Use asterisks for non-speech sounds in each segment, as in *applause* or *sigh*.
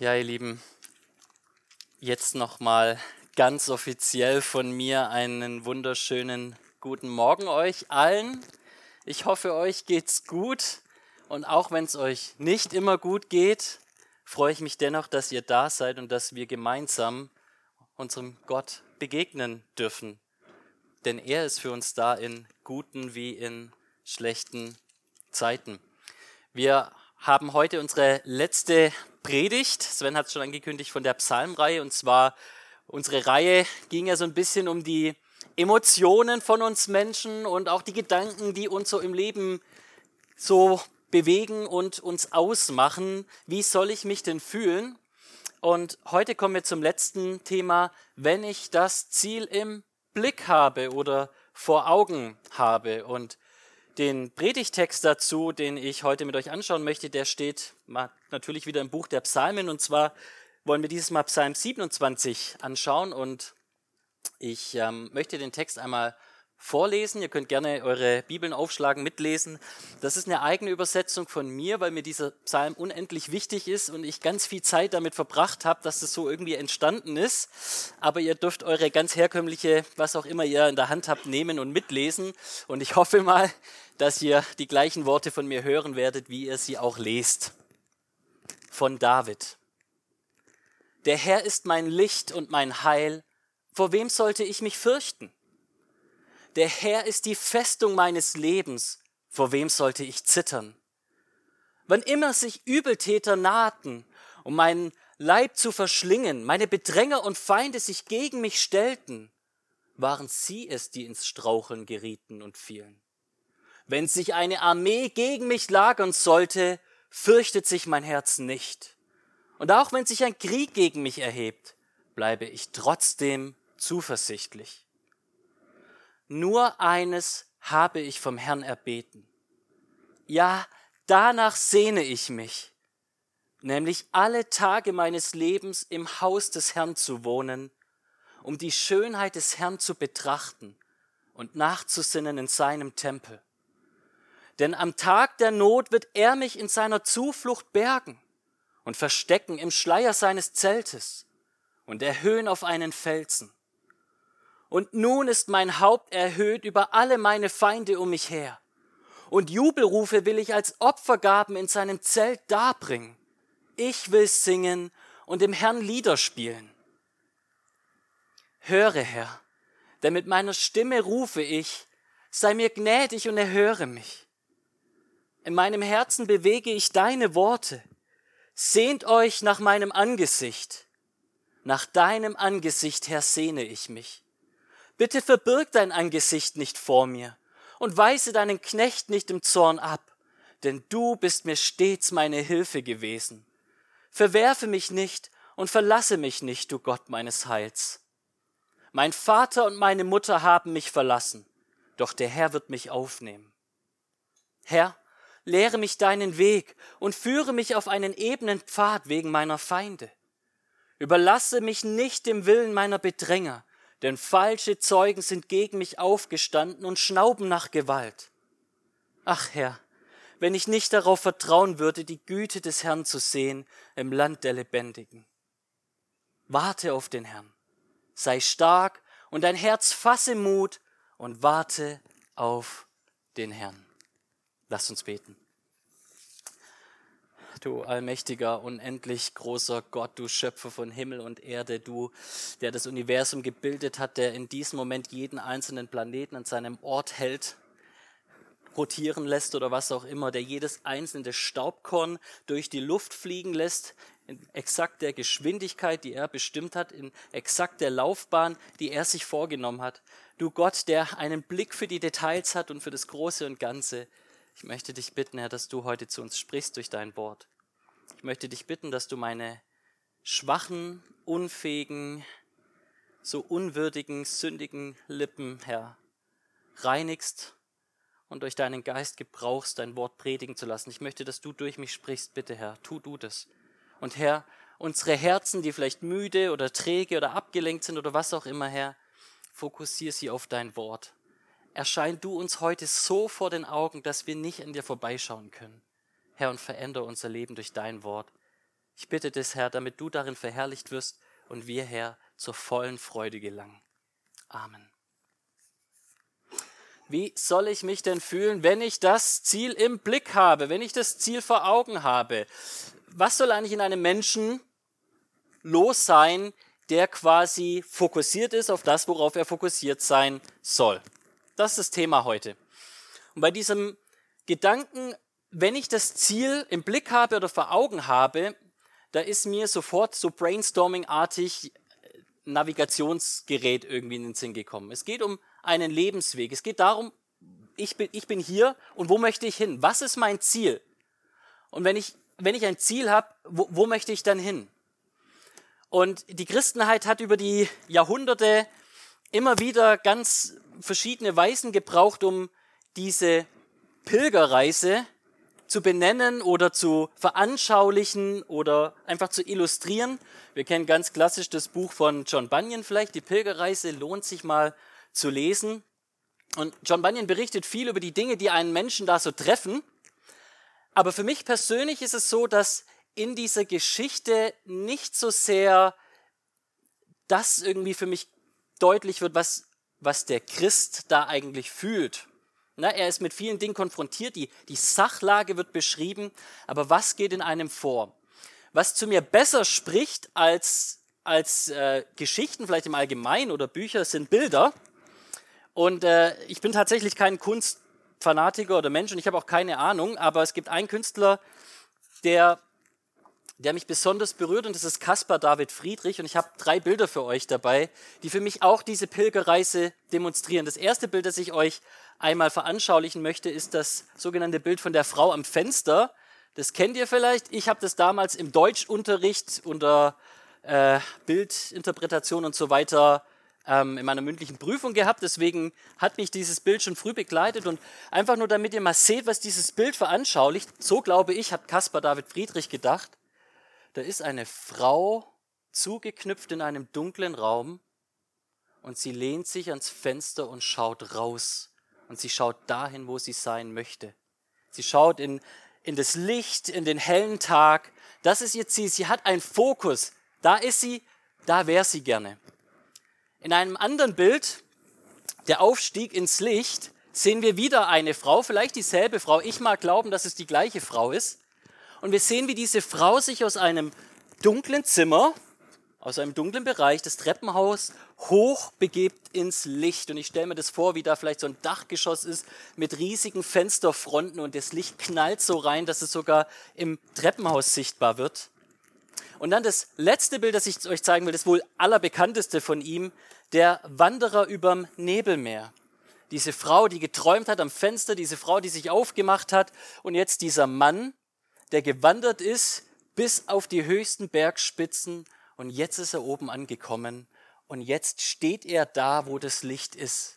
Ja, ihr Lieben, jetzt nochmal ganz offiziell von mir einen wunderschönen guten Morgen euch allen. Ich hoffe, euch geht's gut und auch wenn es euch nicht immer gut geht, freue ich mich dennoch, dass ihr da seid und dass wir gemeinsam unserem Gott begegnen dürfen. Denn er ist für uns da in guten wie in schlechten Zeiten. Wir haben heute unsere letzte Predigt. Sven hat es schon angekündigt von der Psalmreihe. Und zwar, unsere Reihe ging ja so ein bisschen um die Emotionen von uns Menschen und auch die Gedanken, die uns so im Leben so bewegen und uns ausmachen. Wie soll ich mich denn fühlen? Und heute kommen wir zum letzten Thema, wenn ich das Ziel im Blick habe oder vor Augen habe. Und den Predigtext dazu, den ich heute mit euch anschauen möchte, der steht natürlich wieder im Buch der Psalmen. Und zwar wollen wir dieses Mal Psalm 27 anschauen. Und ich ähm, möchte den Text einmal vorlesen. Ihr könnt gerne eure Bibeln aufschlagen, mitlesen. Das ist eine eigene Übersetzung von mir, weil mir dieser Psalm unendlich wichtig ist und ich ganz viel Zeit damit verbracht habe, dass das so irgendwie entstanden ist. Aber ihr dürft eure ganz herkömmliche, was auch immer ihr in der Hand habt, nehmen und mitlesen. Und ich hoffe mal, dass ihr die gleichen Worte von mir hören werdet, wie ihr sie auch lest. Von David. Der Herr ist mein Licht und mein Heil. Vor wem sollte ich mich fürchten? Der Herr ist die Festung meines Lebens. Vor wem sollte ich zittern? Wann immer sich Übeltäter nahten, um meinen Leib zu verschlingen, meine Bedränger und Feinde sich gegen mich stellten, waren sie es, die ins Straucheln gerieten und fielen. Wenn sich eine Armee gegen mich lagern sollte, fürchtet sich mein Herz nicht. Und auch wenn sich ein Krieg gegen mich erhebt, bleibe ich trotzdem zuversichtlich. Nur eines habe ich vom Herrn erbeten. Ja, danach sehne ich mich, nämlich alle Tage meines Lebens im Haus des Herrn zu wohnen, um die Schönheit des Herrn zu betrachten und nachzusinnen in seinem Tempel. Denn am Tag der Not wird er mich in seiner Zuflucht bergen und verstecken im Schleier seines Zeltes und erhöhen auf einen Felsen. Und nun ist mein Haupt erhöht über alle meine Feinde um mich her. Und Jubelrufe will ich als Opfergaben in seinem Zelt darbringen. Ich will singen und dem Herrn Lieder spielen. Höre, Herr, denn mit meiner Stimme rufe ich, sei mir gnädig und erhöre mich. In meinem Herzen bewege ich deine Worte. Sehnt euch nach meinem Angesicht. Nach deinem Angesicht, Herr, sehne ich mich. Bitte verbirg dein Angesicht nicht vor mir und weise deinen Knecht nicht im Zorn ab, denn du bist mir stets meine Hilfe gewesen. Verwerfe mich nicht und verlasse mich nicht, du Gott meines Heils. Mein Vater und meine Mutter haben mich verlassen, doch der Herr wird mich aufnehmen. Herr, lehre mich deinen Weg und führe mich auf einen ebenen Pfad wegen meiner Feinde. Überlasse mich nicht dem Willen meiner Bedränger, denn falsche Zeugen sind gegen mich aufgestanden und schnauben nach Gewalt. Ach Herr, wenn ich nicht darauf vertrauen würde, die Güte des Herrn zu sehen im Land der Lebendigen. Warte auf den Herrn, sei stark und dein Herz fasse Mut und warte auf den Herrn. Lass uns beten du allmächtiger, unendlich großer Gott, du Schöpfer von Himmel und Erde, du, der das Universum gebildet hat, der in diesem Moment jeden einzelnen Planeten an seinem Ort hält, rotieren lässt oder was auch immer, der jedes einzelne Staubkorn durch die Luft fliegen lässt, in exakt der Geschwindigkeit, die er bestimmt hat, in exakt der Laufbahn, die er sich vorgenommen hat. Du Gott, der einen Blick für die Details hat und für das Große und Ganze. Ich möchte dich bitten, Herr, dass du heute zu uns sprichst durch dein Wort. Ich möchte dich bitten, dass du meine schwachen, unfähigen, so unwürdigen, sündigen Lippen, Herr, reinigst und durch deinen Geist gebrauchst, dein Wort predigen zu lassen. Ich möchte, dass du durch mich sprichst. Bitte, Herr, tu du das. Und Herr, unsere Herzen, die vielleicht müde oder träge oder abgelenkt sind oder was auch immer, Herr, fokussiere sie auf dein Wort. Erschein du uns heute so vor den Augen, dass wir nicht an dir vorbeischauen können. Herr, und verändere unser Leben durch dein Wort. Ich bitte des Herr, damit du darin verherrlicht wirst und wir, Herr, zur vollen Freude gelangen. Amen. Wie soll ich mich denn fühlen, wenn ich das Ziel im Blick habe, wenn ich das Ziel vor Augen habe? Was soll eigentlich in einem Menschen los sein, der quasi fokussiert ist auf das, worauf er fokussiert sein soll? Das ist das Thema heute. Und bei diesem Gedanken, wenn ich das Ziel im Blick habe oder vor Augen habe, da ist mir sofort so brainstorming-artig Navigationsgerät irgendwie in den Sinn gekommen. Es geht um einen Lebensweg. Es geht darum, ich bin, ich bin hier und wo möchte ich hin? Was ist mein Ziel? Und wenn ich, wenn ich ein Ziel habe, wo, wo möchte ich dann hin? Und die Christenheit hat über die Jahrhunderte immer wieder ganz verschiedene Weisen gebraucht, um diese Pilgerreise zu benennen oder zu veranschaulichen oder einfach zu illustrieren. Wir kennen ganz klassisch das Buch von John Bunyan vielleicht, die Pilgerreise lohnt sich mal zu lesen. Und John Bunyan berichtet viel über die Dinge, die einen Menschen da so treffen. Aber für mich persönlich ist es so, dass in dieser Geschichte nicht so sehr das irgendwie für mich deutlich wird, was, was der Christ da eigentlich fühlt. Na, er ist mit vielen Dingen konfrontiert, die, die Sachlage wird beschrieben, aber was geht in einem vor? Was zu mir besser spricht als, als äh, Geschichten, vielleicht im Allgemeinen oder Bücher, sind Bilder. Und äh, ich bin tatsächlich kein Kunstfanatiker oder Mensch und ich habe auch keine Ahnung, aber es gibt einen Künstler, der, der mich besonders berührt und das ist Caspar David Friedrich und ich habe drei Bilder für euch dabei, die für mich auch diese Pilgerreise demonstrieren. Das erste Bild, das ich euch einmal veranschaulichen möchte, ist das sogenannte Bild von der Frau am Fenster. Das kennt ihr vielleicht. Ich habe das damals im Deutschunterricht unter äh, Bildinterpretation und so weiter ähm, in meiner mündlichen Prüfung gehabt. Deswegen hat mich dieses Bild schon früh begleitet und einfach nur damit ihr mal seht, was dieses Bild veranschaulicht. So glaube ich, hat Caspar David Friedrich gedacht. Da ist eine Frau zugeknüpft in einem dunklen Raum und sie lehnt sich ans Fenster und schaut raus. Und sie schaut dahin, wo sie sein möchte. Sie schaut in, in das Licht, in den hellen Tag. Das ist ihr Ziel. Sie hat einen Fokus. Da ist sie, da wäre sie gerne. In einem anderen Bild, der Aufstieg ins Licht, sehen wir wieder eine Frau, vielleicht dieselbe Frau. Ich mag glauben, dass es die gleiche Frau ist. Und wir sehen, wie diese Frau sich aus einem dunklen Zimmer, aus einem dunklen Bereich des Treppenhaus hoch begibt ins Licht. Und ich stelle mir das vor, wie da vielleicht so ein Dachgeschoss ist mit riesigen Fensterfronten und das Licht knallt so rein, dass es sogar im Treppenhaus sichtbar wird. Und dann das letzte Bild, das ich euch zeigen will, das wohl allerbekannteste von ihm, der Wanderer überm Nebelmeer. Diese Frau, die geträumt hat am Fenster, diese Frau, die sich aufgemacht hat und jetzt dieser Mann, der gewandert ist bis auf die höchsten Bergspitzen und jetzt ist er oben angekommen und jetzt steht er da, wo das Licht ist.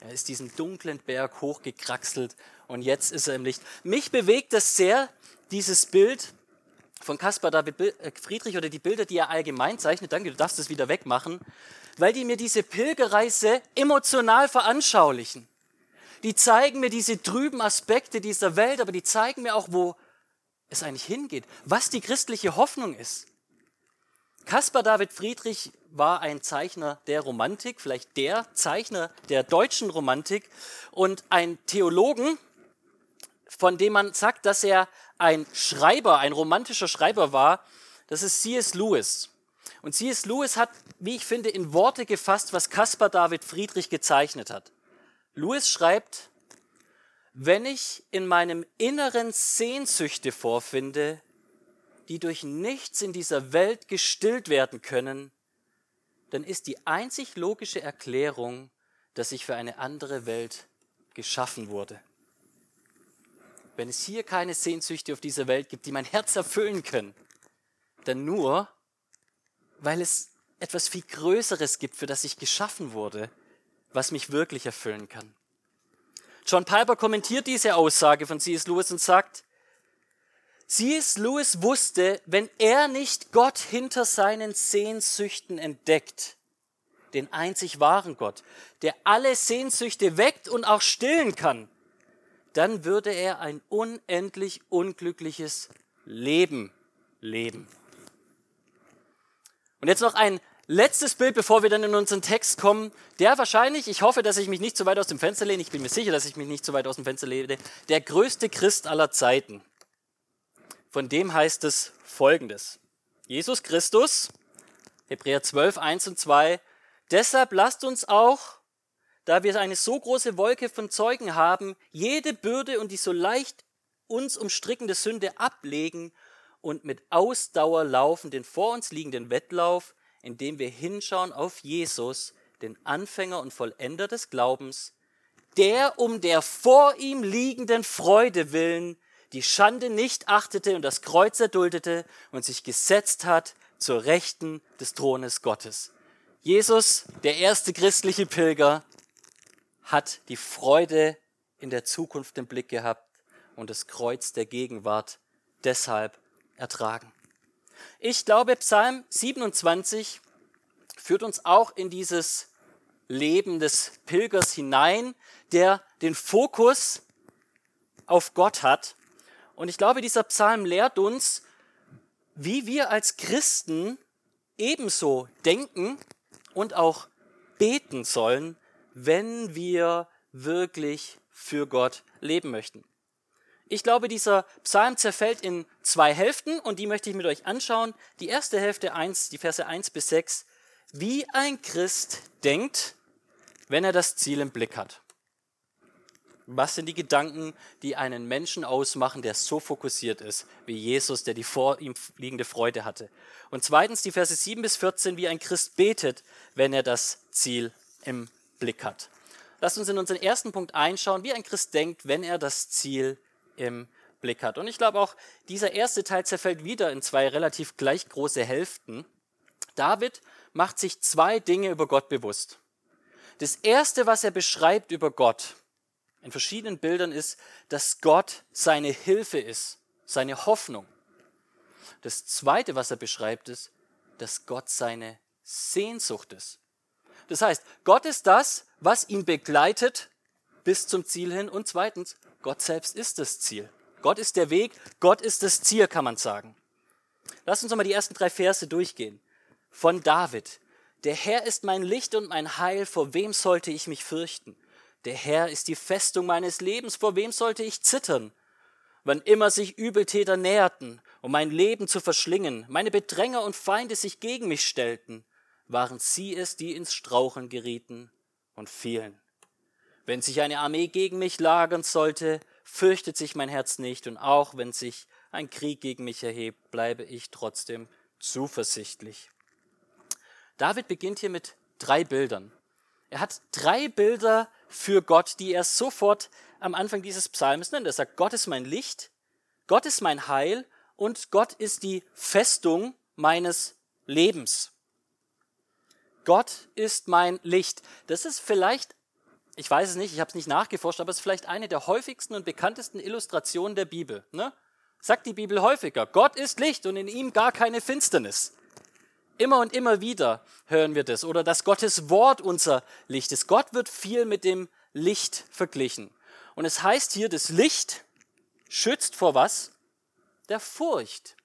Er ist diesen dunklen Berg hochgekraxelt und jetzt ist er im Licht. Mich bewegt das sehr, dieses Bild, von Caspar David äh, Friedrich oder die Bilder, die er allgemein zeichnet, danke, du darfst es wieder wegmachen, weil die mir diese Pilgerreise emotional veranschaulichen. Die zeigen mir diese trüben Aspekte dieser Welt, aber die zeigen mir auch, wo es eigentlich hingeht, was die christliche Hoffnung ist. Caspar David Friedrich war ein Zeichner der Romantik, vielleicht der Zeichner der deutschen Romantik und ein Theologen, von dem man sagt, dass er ein Schreiber, ein romantischer Schreiber war, das ist C.S. Lewis. Und C.S. Lewis hat, wie ich finde, in Worte gefasst, was Caspar David Friedrich gezeichnet hat. Lewis schreibt, wenn ich in meinem Inneren Sehnsüchte vorfinde, die durch nichts in dieser Welt gestillt werden können, dann ist die einzig logische Erklärung, dass ich für eine andere Welt geschaffen wurde wenn es hier keine Sehnsüchte auf dieser Welt gibt, die mein Herz erfüllen können, dann nur, weil es etwas viel Größeres gibt, für das ich geschaffen wurde, was mich wirklich erfüllen kann. John Piper kommentiert diese Aussage von C.S. Lewis und sagt, C.S. Lewis wusste, wenn er nicht Gott hinter seinen Sehnsüchten entdeckt, den einzig wahren Gott, der alle Sehnsüchte weckt und auch stillen kann, dann würde er ein unendlich unglückliches Leben leben. Und jetzt noch ein letztes Bild, bevor wir dann in unseren Text kommen. Der wahrscheinlich, ich hoffe, dass ich mich nicht zu weit aus dem Fenster lehne, ich bin mir sicher, dass ich mich nicht zu weit aus dem Fenster lehne, der größte Christ aller Zeiten. Von dem heißt es folgendes. Jesus Christus, Hebräer 12, 1 und 2. Deshalb lasst uns auch, da wir eine so große Wolke von Zeugen haben, jede Bürde und die so leicht uns umstrickende Sünde ablegen und mit Ausdauer laufen den vor uns liegenden Wettlauf, indem wir hinschauen auf Jesus, den Anfänger und Vollender des Glaubens, der um der vor ihm liegenden Freude willen die Schande nicht achtete und das Kreuz erduldete und sich gesetzt hat zur Rechten des Thrones Gottes. Jesus, der erste christliche Pilger, hat die Freude in der Zukunft im Blick gehabt und das Kreuz der Gegenwart deshalb ertragen. Ich glaube, Psalm 27 führt uns auch in dieses Leben des Pilgers hinein, der den Fokus auf Gott hat. Und ich glaube, dieser Psalm lehrt uns, wie wir als Christen ebenso denken und auch beten sollen, wenn wir wirklich für Gott leben möchten. Ich glaube, dieser Psalm zerfällt in zwei Hälften und die möchte ich mit euch anschauen. Die erste Hälfte 1, die Verse 1 bis 6, wie ein Christ denkt, wenn er das Ziel im Blick hat. Was sind die Gedanken, die einen Menschen ausmachen, der so fokussiert ist wie Jesus, der die vor ihm liegende Freude hatte? Und zweitens die Verse 7 bis 14, wie ein Christ betet, wenn er das Ziel im Blick hat. Lasst uns in unseren ersten Punkt einschauen, wie ein Christ denkt, wenn er das Ziel im Blick hat. Und ich glaube auch, dieser erste Teil zerfällt wieder in zwei relativ gleich große Hälften. David macht sich zwei Dinge über Gott bewusst. Das erste, was er beschreibt über Gott in verschiedenen Bildern, ist, dass Gott seine Hilfe ist, seine Hoffnung. Das zweite, was er beschreibt, ist, dass Gott seine Sehnsucht ist. Das heißt, Gott ist das, was ihn begleitet bis zum Ziel hin. Und zweitens, Gott selbst ist das Ziel. Gott ist der Weg, Gott ist das Ziel, kann man sagen. Lass uns nochmal die ersten drei Verse durchgehen. Von David. Der Herr ist mein Licht und mein Heil, vor wem sollte ich mich fürchten? Der Herr ist die Festung meines Lebens, vor wem sollte ich zittern? Wann immer sich Übeltäter näherten, um mein Leben zu verschlingen, meine Bedränger und Feinde sich gegen mich stellten, waren sie es, die ins Straucheln gerieten und fielen. Wenn sich eine Armee gegen mich lagern sollte, fürchtet sich mein Herz nicht, und auch wenn sich ein Krieg gegen mich erhebt, bleibe ich trotzdem zuversichtlich. David beginnt hier mit drei Bildern. Er hat drei Bilder für Gott, die er sofort am Anfang dieses Psalms nennt. Er sagt, Gott ist mein Licht, Gott ist mein Heil und Gott ist die Festung meines Lebens. Gott ist mein Licht. Das ist vielleicht ich weiß es nicht, ich habe es nicht nachgeforscht, aber es ist vielleicht eine der häufigsten und bekanntesten Illustrationen der Bibel. Ne? Sagt die Bibel häufiger, Gott ist Licht und in ihm gar keine Finsternis. Immer und immer wieder hören wir das. Oder dass Gottes Wort unser Licht ist. Gott wird viel mit dem Licht verglichen. Und es heißt hier, das Licht schützt vor was? Der Furcht.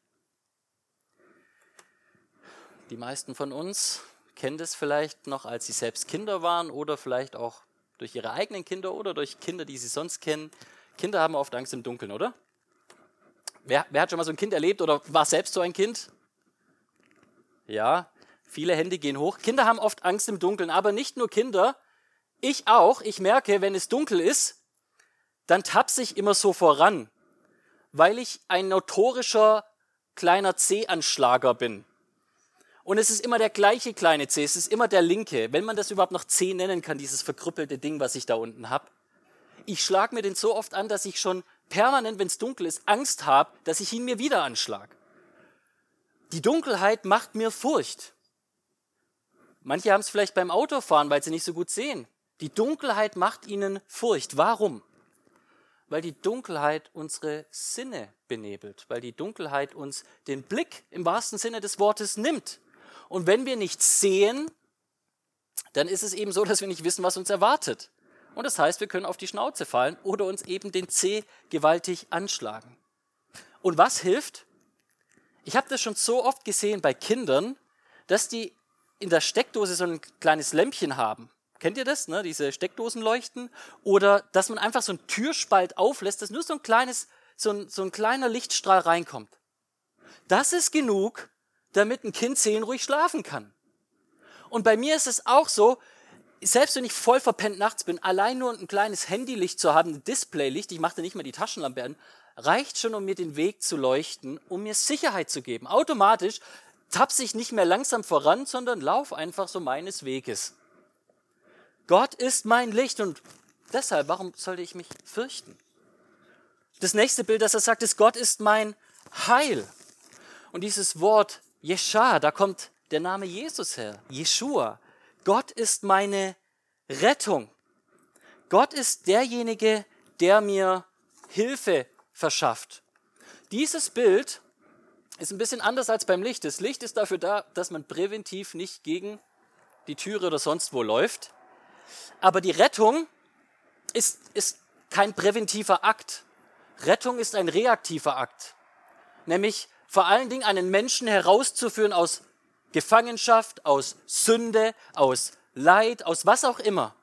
Die meisten von uns kennen das vielleicht noch, als sie selbst Kinder waren oder vielleicht auch durch ihre eigenen Kinder oder durch Kinder, die sie sonst kennen. Kinder haben oft Angst im Dunkeln, oder? Wer, wer hat schon mal so ein Kind erlebt oder war selbst so ein Kind? Ja, viele Hände gehen hoch. Kinder haben oft Angst im Dunkeln, aber nicht nur Kinder. Ich auch. Ich merke, wenn es dunkel ist, dann tapse ich immer so voran, weil ich ein notorischer kleiner C-Anschlager bin. Und es ist immer der gleiche kleine C, es ist immer der linke, wenn man das überhaupt noch C nennen kann, dieses verkrüppelte Ding, was ich da unten habe. Ich schlage mir den so oft an, dass ich schon permanent, wenn es dunkel ist, Angst habe, dass ich ihn mir wieder anschlag. Die Dunkelheit macht mir Furcht. Manche haben es vielleicht beim Autofahren, weil sie nicht so gut sehen. Die Dunkelheit macht ihnen Furcht. Warum? Weil die Dunkelheit unsere Sinne benebelt, weil die Dunkelheit uns den Blick im wahrsten Sinne des Wortes nimmt. Und wenn wir nichts sehen, dann ist es eben so, dass wir nicht wissen, was uns erwartet. Und das heißt, wir können auf die Schnauze fallen oder uns eben den C gewaltig anschlagen. Und was hilft? Ich habe das schon so oft gesehen bei Kindern, dass die in der Steckdose so ein kleines Lämpchen haben. Kennt ihr das, ne? diese Steckdosenleuchten? Oder dass man einfach so einen Türspalt auflässt, dass nur so ein kleines, so ein, so ein kleiner Lichtstrahl reinkommt. Das ist genug, damit ein Kind seelenruhig schlafen kann. Und bei mir ist es auch so, selbst wenn ich voll verpennt nachts bin, allein nur ein kleines Handylicht zu haben, ein Displaylicht, ich mache da nicht mehr die Taschenlampe an, reicht schon, um mir den Weg zu leuchten, um mir Sicherheit zu geben. Automatisch tapse ich nicht mehr langsam voran, sondern lauf einfach so meines Weges. Gott ist mein Licht und deshalb, warum sollte ich mich fürchten? Das nächste Bild, das er sagt, ist, Gott ist mein Heil. Und dieses Wort Jescha, da kommt der Name Jesus her, Jeshua. Gott ist meine Rettung. Gott ist derjenige, der mir Hilfe verschafft. Dieses Bild ist ein bisschen anders als beim Licht. Das Licht ist dafür da, dass man präventiv nicht gegen die Türe oder sonst wo läuft. Aber die Rettung ist, ist kein präventiver Akt. Rettung ist ein reaktiver Akt. Nämlich vor allen Dingen einen Menschen herauszuführen aus Gefangenschaft, aus Sünde, aus Leid, aus was auch immer.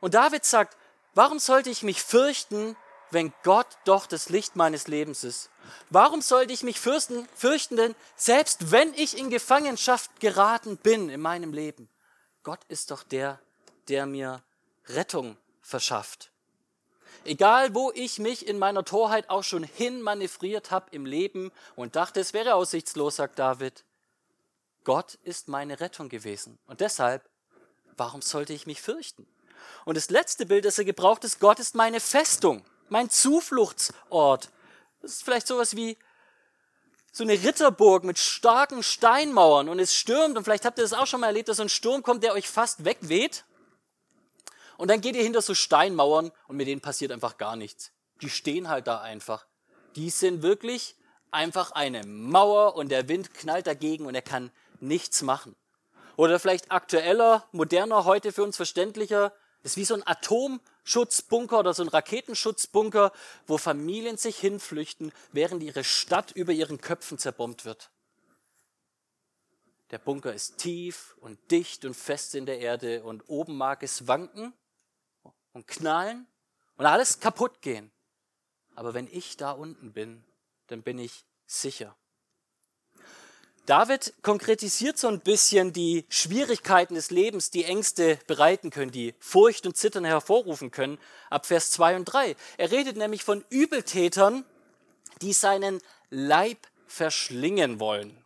Und David sagt, warum sollte ich mich fürchten, wenn Gott doch das Licht meines Lebens ist? Warum sollte ich mich fürchten, fürchten denn, selbst wenn ich in Gefangenschaft geraten bin in meinem Leben? Gott ist doch der, der mir Rettung verschafft. Egal, wo ich mich in meiner Torheit auch schon hinmanövriert habe im Leben und dachte, es wäre aussichtslos, sagt David, Gott ist meine Rettung gewesen. Und deshalb, warum sollte ich mich fürchten? Und das letzte Bild, das er gebraucht ist, Gott ist meine Festung, mein Zufluchtsort. Das ist vielleicht sowas wie so eine Ritterburg mit starken Steinmauern und es stürmt und vielleicht habt ihr das auch schon mal erlebt, dass so ein Sturm kommt, der euch fast wegweht. Und dann geht ihr hinter so Steinmauern und mit denen passiert einfach gar nichts. Die stehen halt da einfach. Die sind wirklich einfach eine Mauer und der Wind knallt dagegen und er kann nichts machen. Oder vielleicht aktueller, moderner, heute für uns verständlicher, ist wie so ein Atomschutzbunker oder so ein Raketenschutzbunker, wo Familien sich hinflüchten, während ihre Stadt über ihren Köpfen zerbombt wird. Der Bunker ist tief und dicht und fest in der Erde und oben mag es wanken und knallen und alles kaputt gehen. Aber wenn ich da unten bin, dann bin ich sicher. David konkretisiert so ein bisschen die Schwierigkeiten des Lebens, die Ängste bereiten können, die Furcht und Zittern hervorrufen können, ab Vers 2 und 3. Er redet nämlich von Übeltätern, die seinen Leib verschlingen wollen.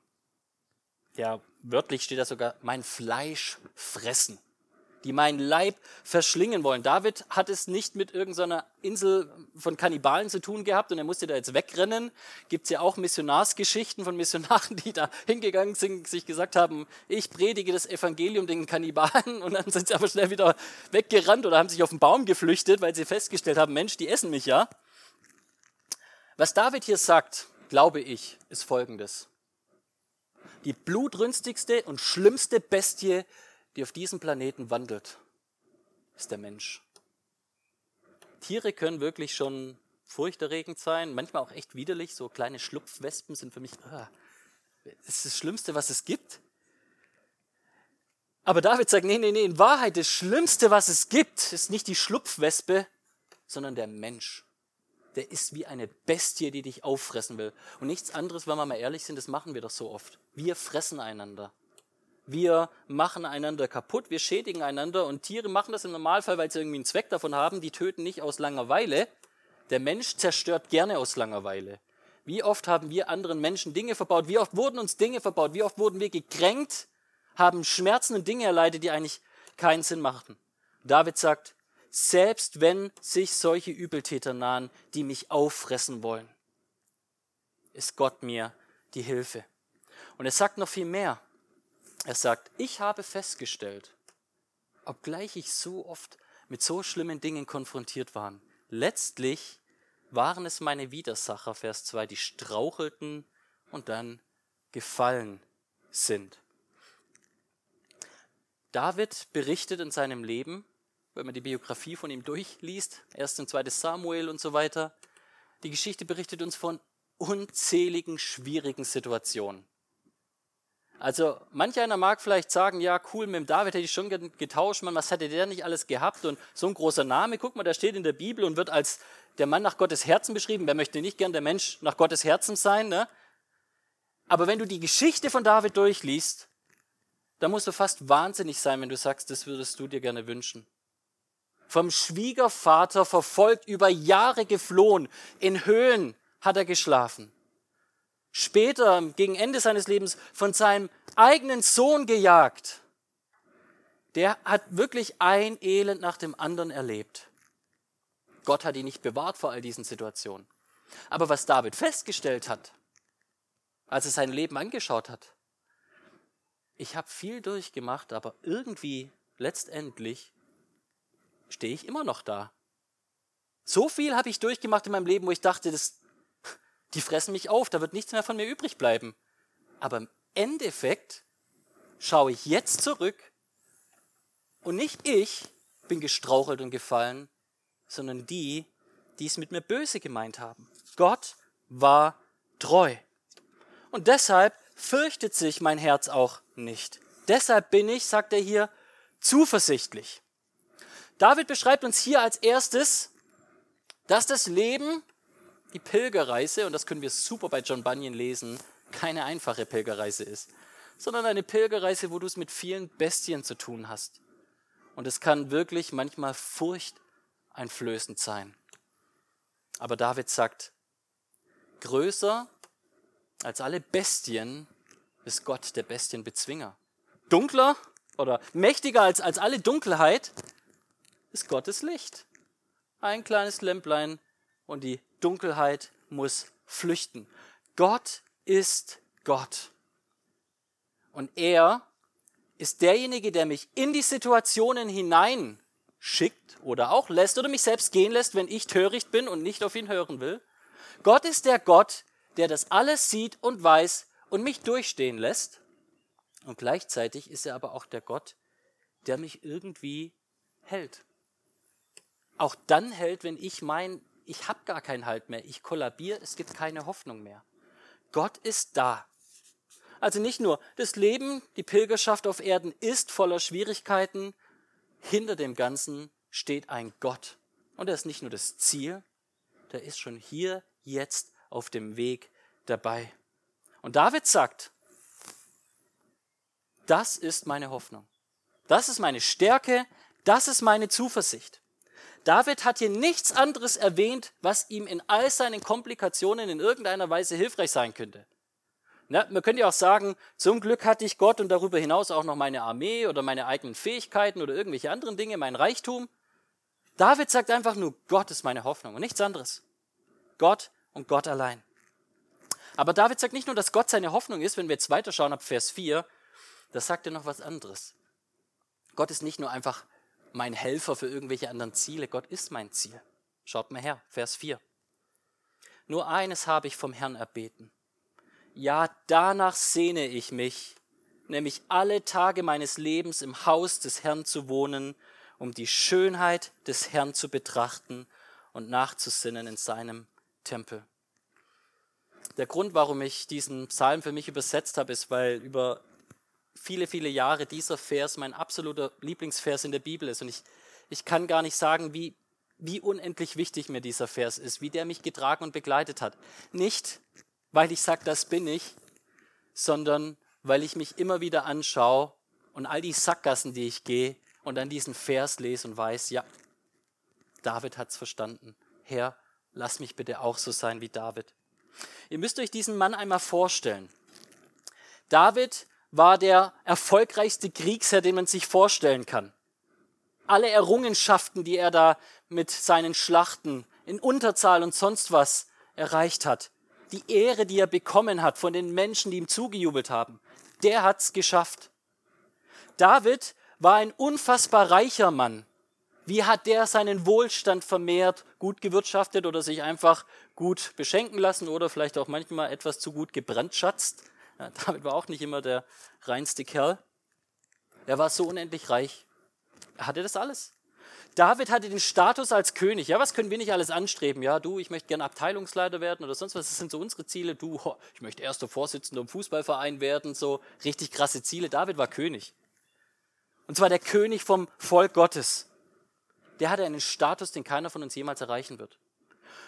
Ja, wörtlich steht da sogar, mein Fleisch fressen die meinen Leib verschlingen wollen. David hat es nicht mit irgendeiner Insel von Kannibalen zu tun gehabt und er musste da jetzt wegrennen. Gibt es ja auch Missionarsgeschichten von Missionaren, *laughs* die da hingegangen sind, sich gesagt haben, ich predige das Evangelium den Kannibalen und dann sind sie aber schnell wieder weggerannt oder haben sich auf den Baum geflüchtet, weil sie festgestellt haben, Mensch, die essen mich ja. Was David hier sagt, glaube ich, ist folgendes. Die blutrünstigste und schlimmste Bestie, die auf diesem Planeten wandelt, ist der Mensch. Tiere können wirklich schon furchterregend sein, manchmal auch echt widerlich. So kleine Schlupfwespen sind für mich ah, das, ist das Schlimmste, was es gibt. Aber David sagt, nee, nee, nee, in Wahrheit das Schlimmste, was es gibt, ist nicht die Schlupfwespe, sondern der Mensch. Der ist wie eine Bestie, die dich auffressen will. Und nichts anderes, wenn wir mal ehrlich sind, das machen wir doch so oft. Wir fressen einander. Wir machen einander kaputt, wir schädigen einander und Tiere machen das im Normalfall, weil sie irgendwie einen Zweck davon haben. Die töten nicht aus Langeweile. Der Mensch zerstört gerne aus Langeweile. Wie oft haben wir anderen Menschen Dinge verbaut? Wie oft wurden uns Dinge verbaut? Wie oft wurden wir gekränkt? Haben Schmerzen und Dinge erleidet, die eigentlich keinen Sinn machten? David sagt, selbst wenn sich solche Übeltäter nahen, die mich auffressen wollen, ist Gott mir die Hilfe. Und er sagt noch viel mehr. Er sagt, ich habe festgestellt, obgleich ich so oft mit so schlimmen Dingen konfrontiert war, letztlich waren es meine Widersacher, Vers 2, die strauchelten und dann gefallen sind. David berichtet in seinem Leben, wenn man die Biografie von ihm durchliest, erst und zweites Samuel und so weiter, die Geschichte berichtet uns von unzähligen schwierigen Situationen. Also manch einer mag vielleicht sagen, ja cool, mit dem David hätte ich schon getauscht, man, was hätte der nicht alles gehabt und so ein großer Name, guck mal, der steht in der Bibel und wird als der Mann nach Gottes Herzen beschrieben. Wer möchte nicht gern der Mensch nach Gottes Herzen sein? Ne? Aber wenn du die Geschichte von David durchliest, dann musst du fast wahnsinnig sein, wenn du sagst, das würdest du dir gerne wünschen. Vom Schwiegervater verfolgt, über Jahre geflohen, in Höhlen hat er geschlafen. Später, gegen Ende seines Lebens, von seinem eigenen Sohn gejagt. Der hat wirklich ein Elend nach dem anderen erlebt. Gott hat ihn nicht bewahrt vor all diesen Situationen. Aber was David festgestellt hat, als er sein Leben angeschaut hat, ich habe viel durchgemacht, aber irgendwie letztendlich stehe ich immer noch da. So viel habe ich durchgemacht in meinem Leben, wo ich dachte, das, die fressen mich auf, da wird nichts mehr von mir übrig bleiben. Aber im Endeffekt schaue ich jetzt zurück und nicht ich bin gestrauchelt und gefallen, sondern die, die es mit mir böse gemeint haben. Gott war treu. Und deshalb fürchtet sich mein Herz auch nicht. Deshalb bin ich, sagt er hier, zuversichtlich. David beschreibt uns hier als erstes, dass das Leben, die Pilgerreise, und das können wir super bei John Bunyan lesen, keine einfache Pilgerreise ist, sondern eine Pilgerreise, wo du es mit vielen Bestien zu tun hast. Und es kann wirklich manchmal furchteinflößend sein. Aber David sagt, größer als alle Bestien ist Gott der Bestienbezwinger. Dunkler oder mächtiger als, als alle Dunkelheit ist Gottes Licht. Ein kleines Lämplein und die Dunkelheit muss flüchten. Gott ist Gott. Und er ist derjenige, der mich in die Situationen hinein schickt oder auch lässt oder mich selbst gehen lässt, wenn ich töricht bin und nicht auf ihn hören will. Gott ist der Gott, der das alles sieht und weiß und mich durchstehen lässt. Und gleichzeitig ist er aber auch der Gott, der mich irgendwie hält auch dann hält, wenn ich meine, ich habe gar keinen Halt mehr, ich kollabiere, es gibt keine Hoffnung mehr. Gott ist da. Also nicht nur das Leben, die Pilgerschaft auf Erden ist voller Schwierigkeiten, hinter dem Ganzen steht ein Gott. Und er ist nicht nur das Ziel, der ist schon hier, jetzt auf dem Weg dabei. Und David sagt, das ist meine Hoffnung. Das ist meine Stärke, das ist meine Zuversicht. David hat hier nichts anderes erwähnt, was ihm in all seinen Komplikationen in irgendeiner Weise hilfreich sein könnte. Na, man könnte ja auch sagen, zum Glück hatte ich Gott und darüber hinaus auch noch meine Armee oder meine eigenen Fähigkeiten oder irgendwelche anderen Dinge, mein Reichtum. David sagt einfach nur, Gott ist meine Hoffnung und nichts anderes. Gott und Gott allein. Aber David sagt nicht nur, dass Gott seine Hoffnung ist, wenn wir jetzt weiterschauen ab Vers 4, das sagt er noch was anderes. Gott ist nicht nur einfach mein Helfer für irgendwelche anderen Ziele. Gott ist mein Ziel. Schaut mal her, Vers 4. Nur eines habe ich vom Herrn erbeten. Ja, danach sehne ich mich, nämlich alle Tage meines Lebens im Haus des Herrn zu wohnen, um die Schönheit des Herrn zu betrachten und nachzusinnen in seinem Tempel. Der Grund, warum ich diesen Psalm für mich übersetzt habe, ist, weil über viele, viele Jahre dieser Vers mein absoluter Lieblingsvers in der Bibel ist. Und ich, ich kann gar nicht sagen, wie, wie unendlich wichtig mir dieser Vers ist, wie der mich getragen und begleitet hat. Nicht, weil ich sage, das bin ich, sondern weil ich mich immer wieder anschaue und all die Sackgassen, die ich gehe und dann diesen Vers lese und weiß, ja, David hat es verstanden. Herr, lass mich bitte auch so sein wie David. Ihr müsst euch diesen Mann einmal vorstellen. David war der erfolgreichste Kriegsherr, den man sich vorstellen kann. Alle Errungenschaften, die er da mit seinen Schlachten in Unterzahl und sonst was erreicht hat, die Ehre, die er bekommen hat von den Menschen, die ihm zugejubelt haben, der hat's geschafft. David war ein unfassbar reicher Mann. Wie hat der seinen Wohlstand vermehrt, gut gewirtschaftet oder sich einfach gut beschenken lassen oder vielleicht auch manchmal etwas zu gut gebrandschatzt? *laughs* David war auch nicht immer der reinste Kerl. Er war so unendlich reich. Er hatte das alles. David hatte den Status als König. Ja, was können wir nicht alles anstreben? Ja, du, ich möchte gerne Abteilungsleiter werden oder sonst was. Das sind so unsere Ziele. Du, ich möchte erster Vorsitzender im Fußballverein werden. So richtig krasse Ziele. David war König. Und zwar der König vom Volk Gottes. Der hatte einen Status, den keiner von uns jemals erreichen wird.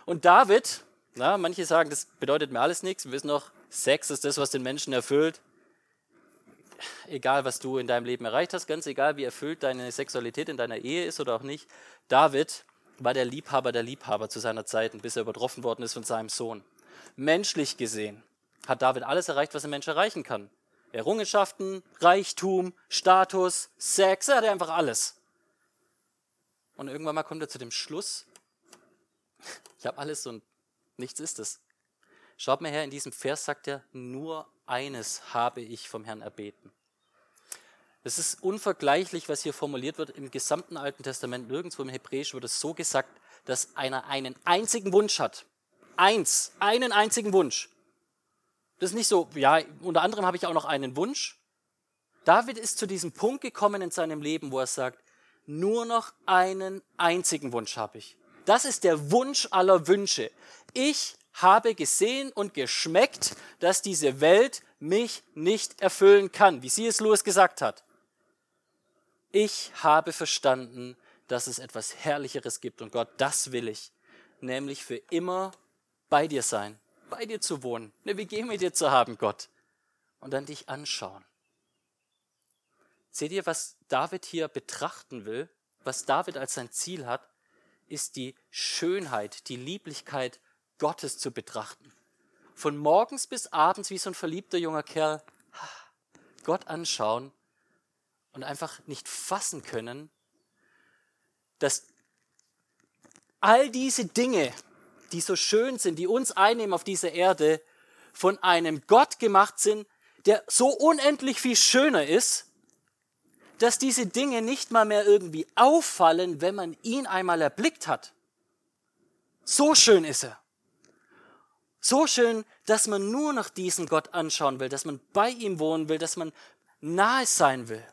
Und David, na, manche sagen, das bedeutet mir alles nichts. Wir wissen noch, Sex ist das, was den Menschen erfüllt egal was du in deinem Leben erreicht hast, ganz egal wie erfüllt deine Sexualität in deiner Ehe ist oder auch nicht, David war der Liebhaber der Liebhaber zu seiner Zeit, bis er übertroffen worden ist von seinem Sohn. Menschlich gesehen hat David alles erreicht, was ein Mensch erreichen kann. Errungenschaften, Reichtum, Status, Sex, er hatte einfach alles. Und irgendwann mal kommt er zu dem Schluss, *laughs* ich habe alles und nichts ist es. Schaut mal her, in diesem Vers sagt er, nur eines habe ich vom Herrn erbeten. Es ist unvergleichlich, was hier formuliert wird im gesamten Alten Testament. Nirgendwo im Hebräisch wird es so gesagt, dass einer einen einzigen Wunsch hat. Eins, einen einzigen Wunsch. Das ist nicht so, ja, unter anderem habe ich auch noch einen Wunsch. David ist zu diesem Punkt gekommen in seinem Leben, wo er sagt, nur noch einen einzigen Wunsch habe ich. Das ist der Wunsch aller Wünsche. Ich habe gesehen und geschmeckt, dass diese Welt mich nicht erfüllen kann, wie C.S. Lewis gesagt hat. Ich habe verstanden, dass es etwas Herrlicheres gibt und Gott, das will ich, nämlich für immer bei dir sein, bei dir zu wohnen, eine WG mit dir zu haben, Gott, und dann dich anschauen. Seht ihr, was David hier betrachten will, was David als sein Ziel hat, ist die Schönheit, die Lieblichkeit Gottes zu betrachten. Von morgens bis abends wie so ein verliebter junger Kerl Gott anschauen und einfach nicht fassen können, dass all diese Dinge, die so schön sind, die uns einnehmen auf dieser Erde, von einem Gott gemacht sind, der so unendlich viel schöner ist, dass diese Dinge nicht mal mehr irgendwie auffallen, wenn man ihn einmal erblickt hat. So schön ist er. So schön, dass man nur noch diesen Gott anschauen will, dass man bei ihm wohnen will, dass man nahe sein will.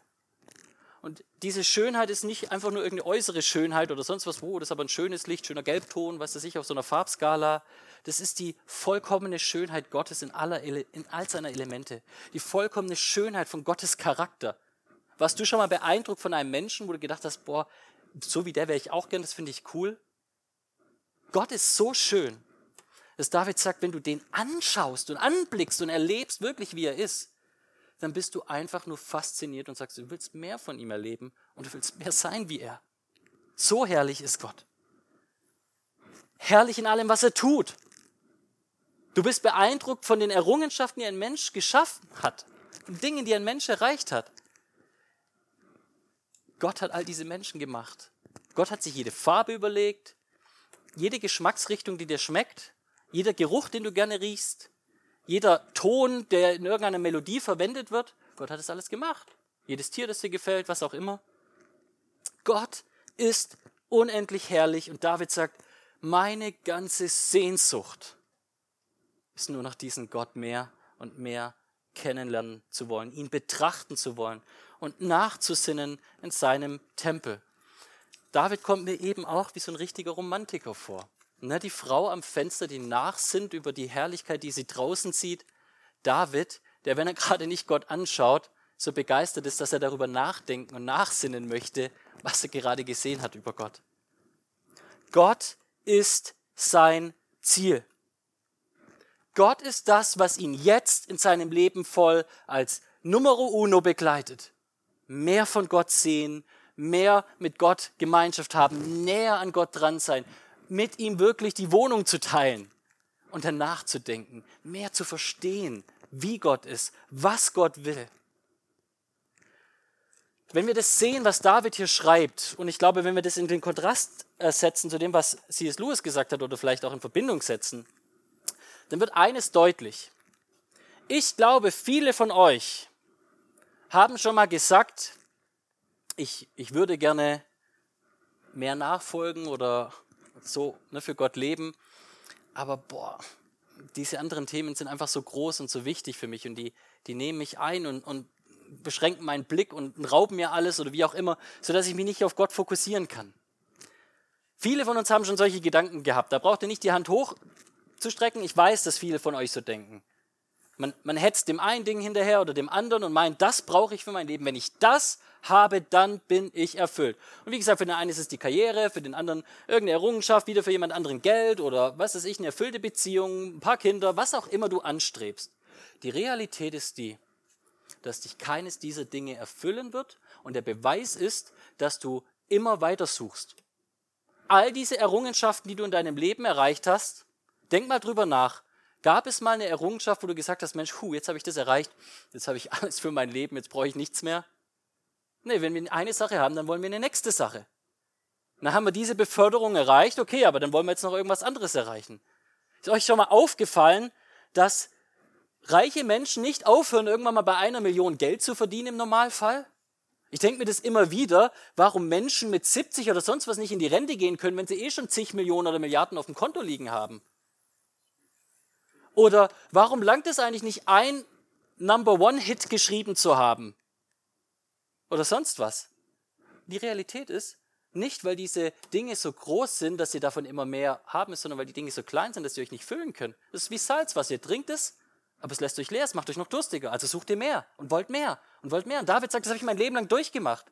Und diese Schönheit ist nicht einfach nur irgendeine äußere Schönheit oder sonst was, wo, das ist aber ein schönes Licht, schöner Gelbton, was weiß ich, auf so einer Farbskala. Das ist die vollkommene Schönheit Gottes in, aller, in all seiner Elemente. Die vollkommene Schönheit von Gottes Charakter. Warst du schon mal beeindruckt von einem Menschen, wo du gedacht hast, boah, so wie der wäre ich auch gern, das finde ich cool? Gott ist so schön dass David sagt, wenn du den anschaust und anblickst und erlebst wirklich, wie er ist, dann bist du einfach nur fasziniert und sagst, du willst mehr von ihm erleben und du willst mehr sein wie er. So herrlich ist Gott. Herrlich in allem, was er tut. Du bist beeindruckt von den Errungenschaften, die ein Mensch geschaffen hat, von Dingen, die ein Mensch erreicht hat. Gott hat all diese Menschen gemacht. Gott hat sich jede Farbe überlegt, jede Geschmacksrichtung, die dir schmeckt, jeder Geruch, den du gerne riechst, jeder Ton, der in irgendeiner Melodie verwendet wird, Gott hat es alles gemacht. Jedes Tier, das dir gefällt, was auch immer. Gott ist unendlich herrlich und David sagt, meine ganze Sehnsucht ist nur nach diesem Gott mehr und mehr kennenlernen zu wollen, ihn betrachten zu wollen und nachzusinnen in seinem Tempel. David kommt mir eben auch wie so ein richtiger Romantiker vor. Ne, die Frau am Fenster, die nachsinnt über die Herrlichkeit, die sie draußen sieht. David, der, wenn er *laughs* gerade nicht Gott anschaut, so begeistert ist, dass er darüber nachdenken und nachsinnen möchte, was er gerade gesehen hat über Gott. Gott ist sein Ziel. Gott ist das, was ihn jetzt in seinem Leben voll als Numero uno begleitet. Mehr von Gott sehen, mehr mit Gott Gemeinschaft haben, näher an Gott dran sein, mit ihm wirklich die Wohnung zu teilen und dann nachzudenken, mehr zu verstehen, wie Gott ist, was Gott will. Wenn wir das sehen, was David hier schreibt, und ich glaube, wenn wir das in den Kontrast äh, setzen zu dem, was C.S. Lewis gesagt hat oder vielleicht auch in Verbindung setzen, dann wird eines deutlich. Ich glaube, viele von euch haben schon mal gesagt, ich, ich würde gerne mehr nachfolgen oder so ne, für Gott leben. Aber boah, diese anderen Themen sind einfach so groß und so wichtig für mich und die, die nehmen mich ein und, und beschränken meinen Blick und rauben mir alles oder wie auch immer, sodass ich mich nicht auf Gott fokussieren kann. Viele von uns haben schon solche Gedanken gehabt. Da braucht ihr nicht die Hand hochzustrecken. Ich weiß, dass viele von euch so denken. Man, man hetzt dem einen Ding hinterher oder dem anderen und meint, das brauche ich für mein Leben. Wenn ich das habe, dann bin ich erfüllt. Und wie gesagt, für den einen ist es die Karriere, für den anderen irgendeine Errungenschaft, wieder für jemand anderen Geld oder was weiß ich, eine erfüllte Beziehung, ein paar Kinder, was auch immer du anstrebst. Die Realität ist die, dass dich keines dieser Dinge erfüllen wird und der Beweis ist, dass du immer weiter suchst. All diese Errungenschaften, die du in deinem Leben erreicht hast, denk mal drüber nach. Gab es mal eine Errungenschaft, wo du gesagt hast, Mensch, hu, jetzt habe ich das erreicht, jetzt habe ich *laughs* alles für mein Leben, jetzt brauche ich nichts mehr? Nee, wenn wir eine Sache haben, dann wollen wir eine nächste Sache. Dann haben wir diese Beförderung erreicht, okay, aber dann wollen wir jetzt noch irgendwas anderes erreichen. Ist euch schon mal aufgefallen, dass reiche Menschen nicht aufhören, irgendwann mal bei einer Million Geld zu verdienen im Normalfall? Ich denke mir das immer wieder, warum Menschen mit 70 oder sonst was nicht in die Rente gehen können, wenn sie eh schon zig Millionen oder Milliarden auf dem Konto liegen haben. Oder warum langt es eigentlich nicht ein Number One Hit geschrieben zu haben? Oder sonst was? Die Realität ist, nicht weil diese Dinge so groß sind, dass ihr davon immer mehr haben, sondern weil die Dinge so klein sind, dass ihr euch nicht füllen könnt. Das ist wie Salz, was ihr trinkt es, aber es lässt euch leer, es macht euch noch durstiger. Also sucht ihr mehr und wollt mehr und wollt mehr. Und David sagt, das habe ich mein Leben lang durchgemacht.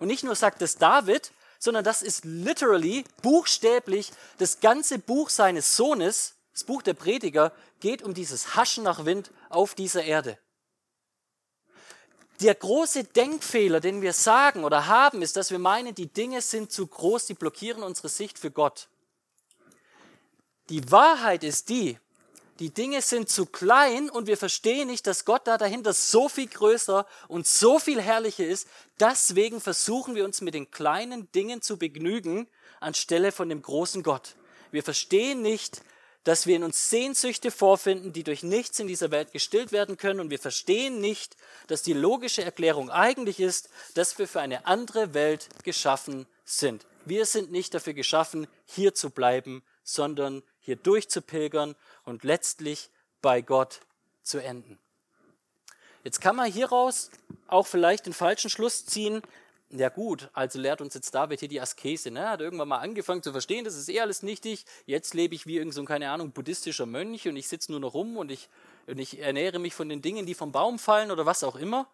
Und nicht nur sagt es David, sondern das ist literally, buchstäblich, das ganze Buch seines Sohnes, das Buch der Prediger, geht um dieses Haschen nach Wind auf dieser Erde. Der große Denkfehler, den wir sagen oder haben, ist, dass wir meinen, die Dinge sind zu groß, die blockieren unsere Sicht für Gott. Die Wahrheit ist die, die Dinge sind zu klein und wir verstehen nicht, dass Gott da dahinter so viel größer und so viel herrlicher ist. Deswegen versuchen wir uns mit den kleinen Dingen zu begnügen, anstelle von dem großen Gott. Wir verstehen nicht, dass wir in uns Sehnsüchte vorfinden, die durch nichts in dieser Welt gestillt werden können. Und wir verstehen nicht, dass die logische Erklärung eigentlich ist, dass wir für eine andere Welt geschaffen sind. Wir sind nicht dafür geschaffen, hier zu bleiben, sondern hier durchzupilgern und letztlich bei Gott zu enden. Jetzt kann man hieraus auch vielleicht den falschen Schluss ziehen. Ja gut, also lehrt uns jetzt David hier die Askese. Ne? Hat irgendwann mal angefangen zu verstehen, das ist eh alles nichtig. Jetzt lebe ich wie irgend so, keine Ahnung, buddhistischer Mönch und ich sitze nur noch rum und ich, und ich ernähre mich von den Dingen, die vom Baum fallen oder was auch immer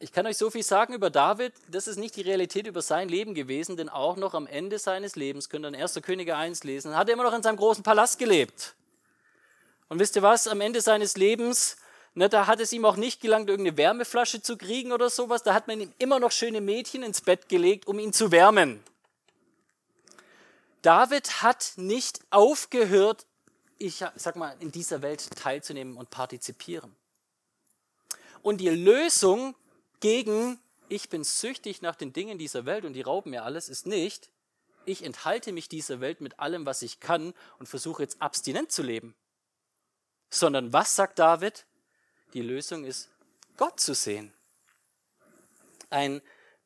ich kann euch so viel sagen über David, das ist nicht die Realität über sein Leben gewesen, denn auch noch am Ende seines Lebens, könnt ihr in 1. Könige 1 lesen, hat er immer noch in seinem großen Palast gelebt. Und wisst ihr was, am Ende seines Lebens, ne, da hat es ihm auch nicht gelangt, irgendeine Wärmeflasche zu kriegen oder sowas, da hat man ihm immer noch schöne Mädchen ins Bett gelegt, um ihn zu wärmen. David hat nicht aufgehört, ich sag mal, in dieser Welt teilzunehmen und partizipieren. Und die Lösung gegen ich bin süchtig nach den Dingen dieser Welt und die rauben mir alles, ist nicht, ich enthalte mich dieser Welt mit allem, was ich kann und versuche jetzt abstinent zu leben. Sondern was sagt David? Die Lösung ist, Gott zu sehen. Ein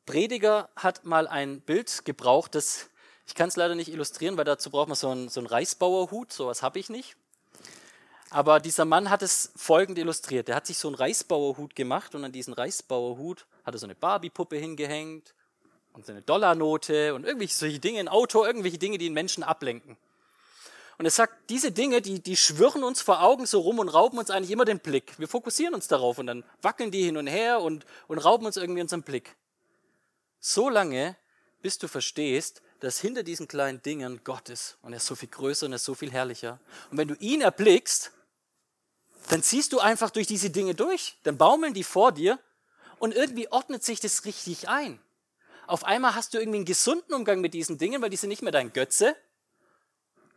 Prediger hat mal ein Bild gebraucht, das, ich kann es leider nicht illustrieren, weil dazu braucht man so einen, so einen Reisbauerhut, sowas habe ich nicht. Aber dieser Mann hat es folgend illustriert. Er hat sich so einen Reisbauerhut gemacht und an diesen Reisbauerhut hat er so eine Barbie-Puppe hingehängt und so eine Dollarnote und irgendwelche solche Dinge, ein Auto, irgendwelche Dinge, die den Menschen ablenken. Und er sagt, diese Dinge, die, die schwirren uns vor Augen so rum und rauben uns eigentlich immer den Blick. Wir fokussieren uns darauf und dann wackeln die hin und her und, und rauben uns irgendwie unseren Blick. So lange, bis du verstehst, dass hinter diesen kleinen Dingen Gott ist und er ist so viel größer und er ist so viel herrlicher. Und wenn du ihn erblickst, dann ziehst du einfach durch diese Dinge durch. Dann baumeln die vor dir und irgendwie ordnet sich das richtig ein. Auf einmal hast du irgendwie einen gesunden Umgang mit diesen Dingen, weil die sind nicht mehr dein Götze.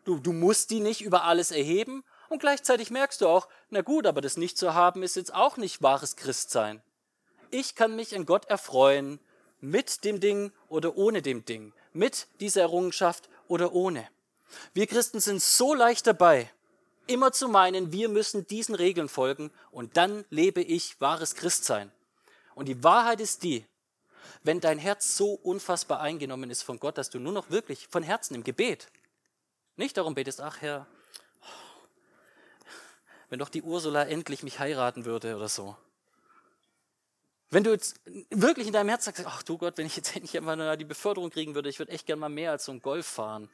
Du, du musst die nicht über alles erheben und gleichzeitig merkst du auch, na gut, aber das nicht zu haben ist jetzt auch nicht wahres Christsein. Ich kann mich an Gott erfreuen mit dem Ding oder ohne dem Ding, mit dieser Errungenschaft oder ohne. Wir Christen sind so leicht dabei, immer zu meinen, wir müssen diesen Regeln folgen und dann lebe ich wahres Christsein. Und die Wahrheit ist die, wenn dein Herz so unfassbar eingenommen ist von Gott, dass du nur noch wirklich von Herzen im Gebet nicht darum betest, ach Herr, wenn doch die Ursula endlich mich heiraten würde oder so. Wenn du jetzt wirklich in deinem Herzen sagst, ach du Gott, wenn ich jetzt endlich einmal die Beförderung kriegen würde, ich würde echt gerne mal mehr als so ein Golf fahren.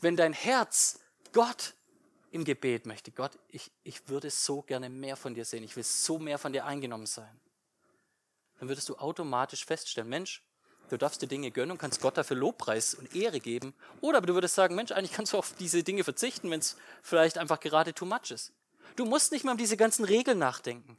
Wenn dein Herz Gott im Gebet möchte, Gott, ich, ich würde so gerne mehr von dir sehen, ich will so mehr von dir eingenommen sein, dann würdest du automatisch feststellen, Mensch, du darfst dir Dinge gönnen und kannst Gott dafür Lobpreis und Ehre geben. Oder aber du würdest sagen, Mensch, eigentlich kannst du auf diese Dinge verzichten, wenn es vielleicht einfach gerade too much ist. Du musst nicht mal um diese ganzen Regeln nachdenken.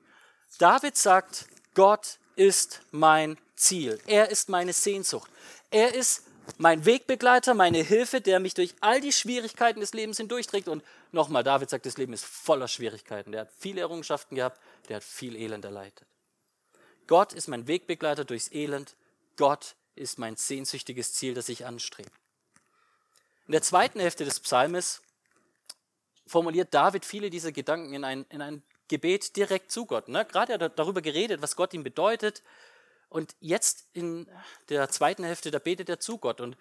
David sagt, Gott ist mein Ziel. Er ist meine Sehnsucht. Er ist mein Wegbegleiter, meine Hilfe, der mich durch all die Schwierigkeiten des Lebens hindurchträgt. Und nochmal, David sagt, das Leben ist voller Schwierigkeiten. Der hat viele Errungenschaften gehabt, der hat viel Elend erleidet. Gott ist mein Wegbegleiter durchs Elend. Gott ist mein sehnsüchtiges Ziel, das ich anstrebe. In der zweiten Hälfte des Psalmes formuliert David viele dieser Gedanken in ein, in ein Gebet direkt zu Gott. Ne? Gerade hat er darüber geredet, was Gott ihm bedeutet. Und jetzt in der zweiten Hälfte, da betet er zu Gott. Und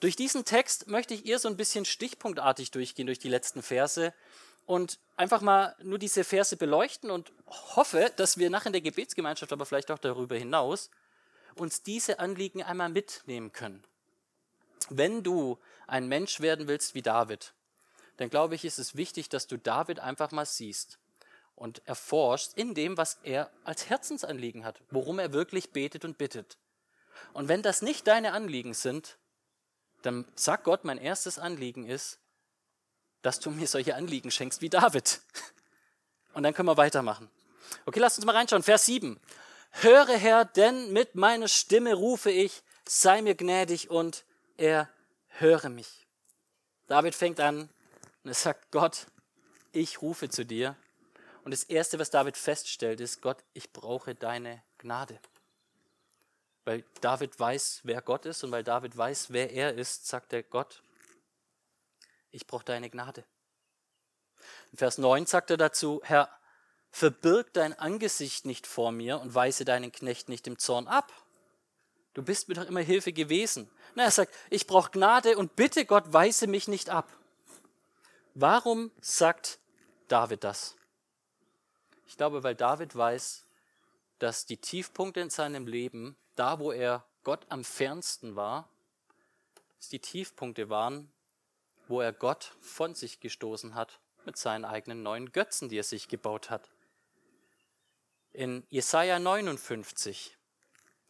durch diesen Text möchte ich eher so ein bisschen stichpunktartig durchgehen, durch die letzten Verse und einfach mal nur diese Verse beleuchten und hoffe, dass wir nachher in der Gebetsgemeinschaft, aber vielleicht auch darüber hinaus, uns diese Anliegen einmal mitnehmen können. Wenn du ein Mensch werden willst wie David, dann glaube ich, ist es wichtig, dass du David einfach mal siehst und erforscht in dem, was er als Herzensanliegen hat, worum er wirklich betet und bittet. Und wenn das nicht deine Anliegen sind, dann sag Gott, mein erstes Anliegen ist, dass du mir solche Anliegen schenkst wie David. *laughs* Und dann können wir weitermachen. Okay, lasst uns mal reinschauen. Vers 7. Höre Herr, denn mit meiner Stimme rufe ich, sei mir gnädig und er höre mich. David fängt an und er sagt, Gott, ich rufe zu dir und das Erste, was David feststellt, ist, Gott, ich brauche deine Gnade. Weil David weiß, wer Gott ist und weil David weiß, wer er ist, sagt er Gott, ich brauche deine Gnade. In Vers 9 sagt er dazu, Herr, verbirg dein Angesicht nicht vor mir und weise deinen Knecht nicht im Zorn ab. Du bist mir doch immer Hilfe gewesen. Na, er sagt, ich brauche Gnade und bitte Gott, weise mich nicht ab. Warum sagt David das? Ich glaube, weil David weiß, dass die Tiefpunkte in seinem Leben, da wo er Gott am fernsten war, dass die Tiefpunkte waren, wo er Gott von sich gestoßen hat mit seinen eigenen neuen Götzen, die er sich gebaut hat. In Jesaja 59